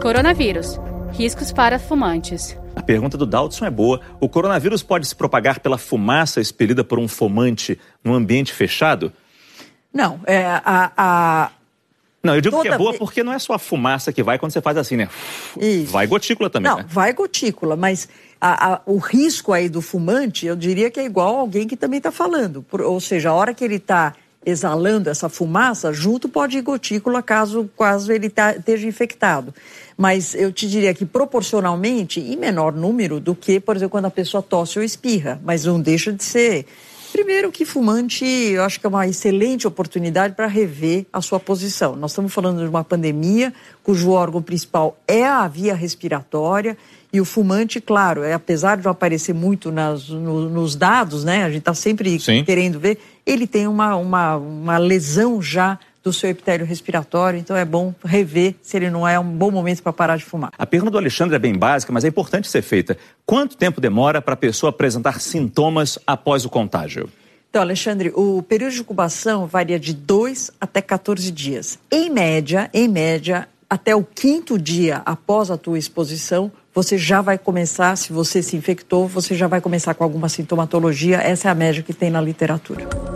Coronavírus. Riscos para fumantes. A pergunta do Daldson é boa. O coronavírus pode se propagar pela fumaça expelida por um fumante num ambiente fechado? Não, é, a, a... Não, eu digo Toda que é boa porque não é só a fumaça que vai quando você faz assim, né? Isso. Vai gotícula também, Não, né? vai gotícula, mas a, a, o risco aí do fumante, eu diria que é igual alguém que também está falando. Por, ou seja, a hora que ele está exalando essa fumaça, junto pode ir gotícula caso, caso ele tá, esteja infectado. Mas eu te diria que proporcionalmente, em menor número do que, por exemplo, quando a pessoa tosse ou espirra. Mas não deixa de ser. Primeiro que fumante, eu acho que é uma excelente oportunidade para rever a sua posição. Nós estamos falando de uma pandemia cujo órgão principal é a via respiratória e o fumante, claro, é, apesar de não aparecer muito nas, no, nos dados, né? A gente está sempre Sim. querendo ver, ele tem uma, uma, uma lesão já do seu epitélio respiratório, então é bom rever se ele não é um bom momento para parar de fumar. A pergunta do Alexandre é bem básica, mas é importante ser feita. Quanto tempo demora para a pessoa apresentar sintomas após o contágio? Então, Alexandre, o período de incubação varia de 2 até 14 dias. Em média, em média, até o quinto dia após a tua exposição, você já vai começar, se você se infectou, você já vai começar com alguma sintomatologia. Essa é a média que tem na literatura.